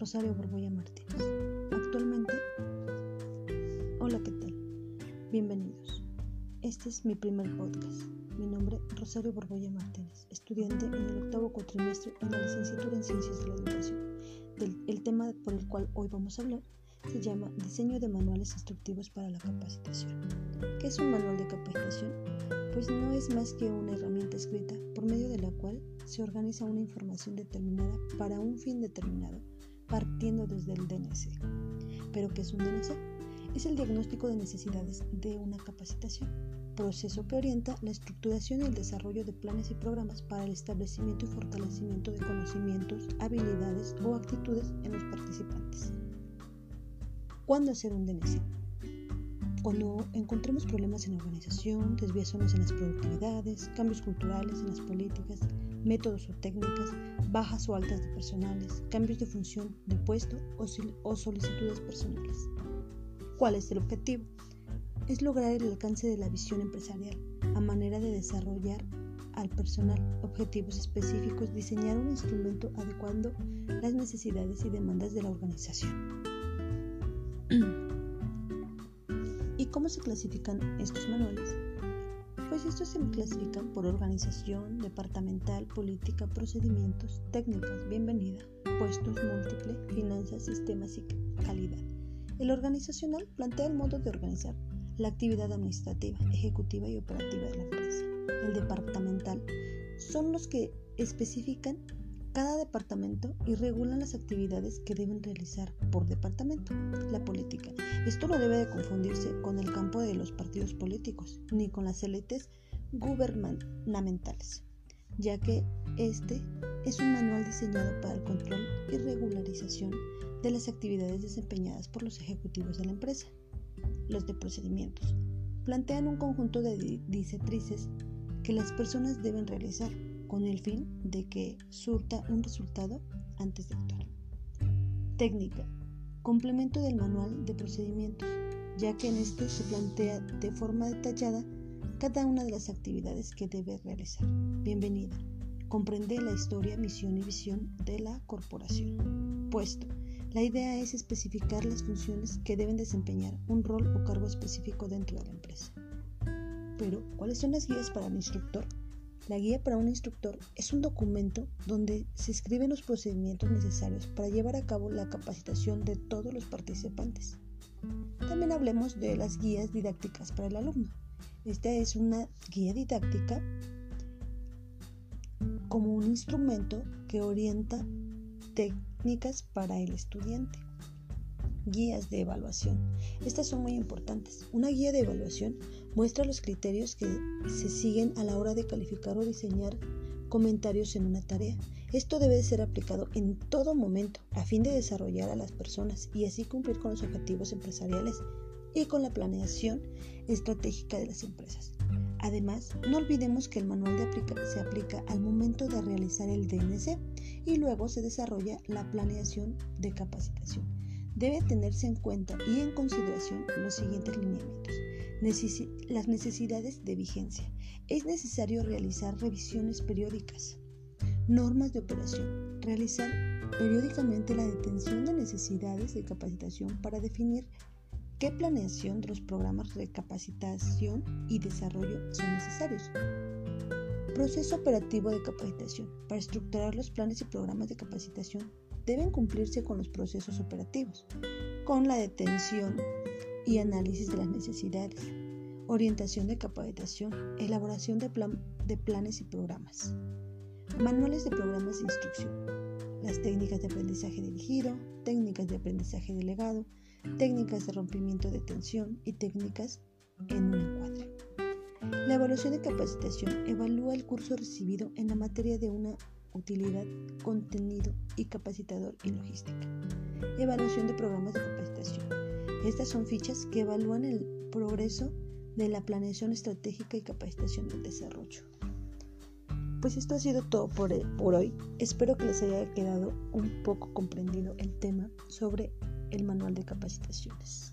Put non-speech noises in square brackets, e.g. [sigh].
Rosario Borbolla Martínez. Actualmente, hola, ¿qué tal? Bienvenidos. Este es mi primer podcast. Mi nombre es Rosario Borbolla Martínez, estudiante en el octavo cuatrimestre en la licenciatura en Ciencias de la Educación. el tema por el cual hoy vamos a hablar se llama Diseño de manuales instructivos para la capacitación. ¿Qué es un manual de capacitación? Pues no es más que una herramienta escrita por medio de la cual se organiza una información determinada para un fin determinado partiendo desde el DNC. ¿Pero qué es un DNC? Es el diagnóstico de necesidades de una capacitación, proceso que orienta la estructuración y el desarrollo de planes y programas para el establecimiento y fortalecimiento de conocimientos, habilidades o actitudes en los participantes. ¿Cuándo hacer un DNC? Cuando encontremos problemas en la organización, desviaciones en las productividades, cambios culturales en las políticas, métodos o técnicas, bajas o altas de personales, cambios de función de puesto o, solicitudes personales. ¿Cuál es el objetivo? Es lograr el alcance de la visión empresarial a manera de desarrollar al personal objetivos específicos, diseñar un instrumento adecuando las necesidades y demandas de la organización. [clears throat] ¿Y cómo se clasifican estos manuales? Pues estos se clasifican por organización, departamental, política, procedimientos, técnicas, bienvenida, puestos múltiple, finanzas, sistemas y calidad. El organizacional plantea el modo de organizar la actividad administrativa, ejecutiva y operativa de la empresa. El departamental son los que especifican cada departamento y regulan las actividades que deben realizar por departamento. La política. Esto no debe de confundirse con el campo de los partidos políticos, ni con las élites gubernamentales, ya que este es un manual diseñado para el control y regularización de las actividades desempeñadas por los ejecutivos de la empresa. Los de procedimientos. Plantean un conjunto de directrices que las personas deben realizar con el fin de que surta un resultado antes de actuar. Técnica. Complemento del manual de procedimientos, ya que en este se plantea de forma detallada cada una de las actividades que debe realizar. Bienvenida. Comprende la historia, misión y visión de la corporación. Puesto. La idea es especificar las funciones que deben desempeñar un rol o cargo específico dentro de la empresa. Pero, ¿cuáles son las guías para el instructor? La guía para un instructor es un documento donde se escriben los procedimientos necesarios para llevar a cabo la capacitación de todos los participantes. También hablemos de las guías didácticas para el alumno. Esta es una guía didáctica como un instrumento que orienta técnicas para el estudiante. Guías de evaluación. Estas son muy importantes. Una guía de evaluación muestra los criterios que se siguen a la hora de calificar o diseñar comentarios en una tarea. Esto debe ser aplicado en todo momento a fin de desarrollar a las personas y así cumplir con los objetivos empresariales y con la planeación estratégica de las empresas. Además, no olvidemos que el manual de aplica se aplica al momento de realizar el DNC y luego se desarrolla la planeación de capacitación. Debe tenerse en cuenta y en consideración los siguientes lineamientos las necesidades de vigencia. Es necesario realizar revisiones periódicas. Normas de operación. Realizar periódicamente la detención de necesidades de capacitación para definir qué planeación de los programas de capacitación y desarrollo son necesarios. Proceso operativo de capacitación. Para estructurar los planes y programas de capacitación deben cumplirse con los procesos operativos, con la detención y análisis de las necesidades, orientación de capacitación, elaboración de, de planes y programas, manuales de programas de instrucción, las técnicas de aprendizaje dirigido, técnicas de aprendizaje delegado, técnicas de rompimiento de tensión y técnicas en un encuadre. La evaluación de capacitación evalúa el curso recibido en la materia de una utilidad, contenido y capacitador y logística. Evaluación de programas de capacitación estas son fichas que evalúan el progreso de la planeación estratégica y capacitación del desarrollo. Pues esto ha sido todo por, por hoy. Espero que les haya quedado un poco comprendido el tema sobre el manual de capacitaciones.